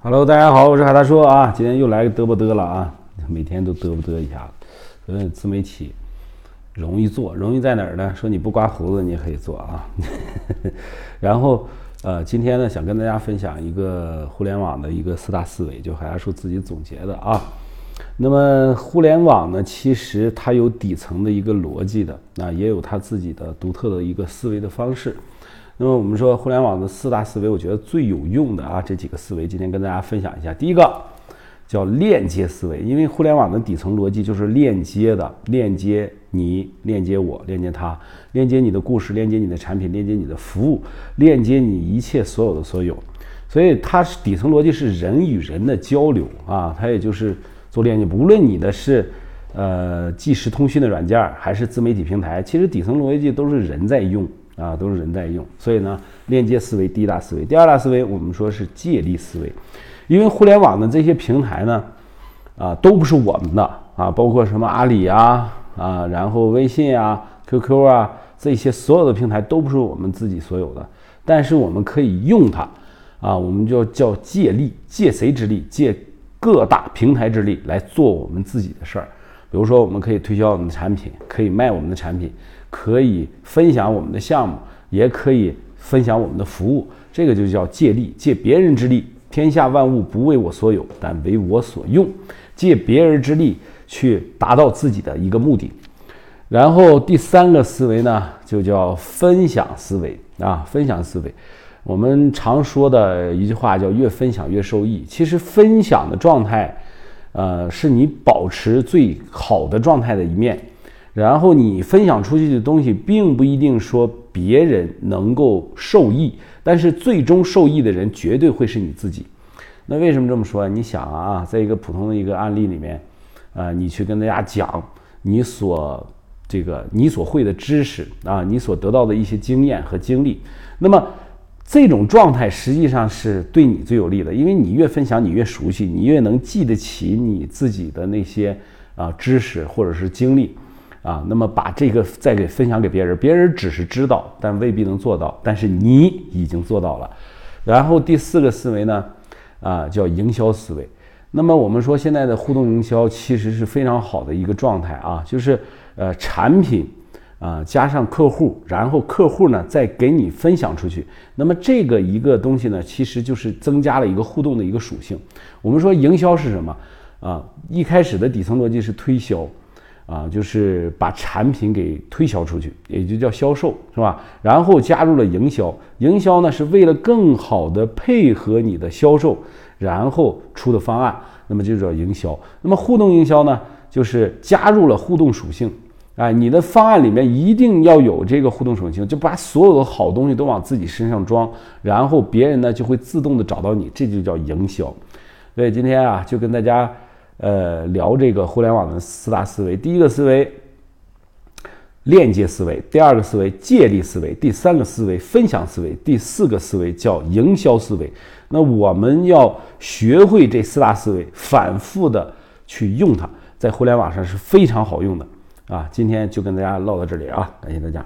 Hello，大家好，我是海大叔啊，今天又来个嘚不嘚了啊，每天都嘚不嘚一下子。嗯，自媒体容易做，容易在哪儿呢？说你不刮胡子你也可以做啊。然后呃，今天呢想跟大家分享一个互联网的一个四大思维，就海大叔自己总结的啊。那么互联网呢，其实它有底层的一个逻辑的，那也有它自己的独特的一个思维的方式。那么我们说互联网的四大思维，我觉得最有用的啊这几个思维，今天跟大家分享一下。第一个叫链接思维，因为互联网的底层逻辑就是链接的，链接你，链接我，链接他，链接你的故事，链接你的产品，链接你的服务，链接你一切所有的所有。所以它是底层逻辑是人与人的交流啊，它也就是做链接。无论你的是呃即时通讯的软件还是自媒体平台，其实底层逻辑都是人在用。啊，都是人在用，所以呢，链接思维第一大思维，第二大思维我们说是借力思维，因为互联网的这些平台呢，啊，都不是我们的啊，包括什么阿里啊，啊，然后微信啊、QQ 啊，这些所有的平台都不是我们自己所有的，但是我们可以用它，啊，我们就叫借力，借谁之力？借各大平台之力来做我们自己的事儿。比如说，我们可以推销我们的产品，可以卖我们的产品，可以分享我们的项目，也可以分享我们的服务。这个就叫借力，借别人之力。天下万物不为我所有，但为我所用。借别人之力去达到自己的一个目的。然后第三个思维呢，就叫分享思维啊，分享思维。我们常说的一句话叫“越分享越受益”。其实分享的状态。呃，是你保持最好的状态的一面，然后你分享出去的东西，并不一定说别人能够受益，但是最终受益的人绝对会是你自己。那为什么这么说？你想啊，在一个普通的一个案例里面，啊，你去跟大家讲你所这个你所会的知识啊，你所得到的一些经验和经历，那么。这种状态实际上是对你最有利的，因为你越分享，你越熟悉，你越能记得起你自己的那些啊知识或者是经历啊。那么把这个再给分享给别人，别人只是知道，但未必能做到，但是你已经做到了。然后第四个思维呢，啊叫营销思维。那么我们说现在的互动营销其实是非常好的一个状态啊，就是呃产品。啊，加上客户，然后客户呢再给你分享出去，那么这个一个东西呢，其实就是增加了一个互动的一个属性。我们说营销是什么啊？一开始的底层逻辑是推销，啊，就是把产品给推销出去，也就叫销售，是吧？然后加入了营销，营销呢是为了更好的配合你的销售，然后出的方案，那么就叫营销。那么互动营销呢，就是加入了互动属性。哎，你的方案里面一定要有这个互动属性，就把所有的好东西都往自己身上装，然后别人呢就会自动的找到你，这就叫营销。所以今天啊，就跟大家呃聊这个互联网的四大思维。第一个思维，链接思维；第二个思维，借力思维；第三个思维，分享思维；第四个思维叫营销思维。那我们要学会这四大思维，反复的去用它，在互联网上是非常好用的。啊，今天就跟大家唠到这里啊，感谢大家。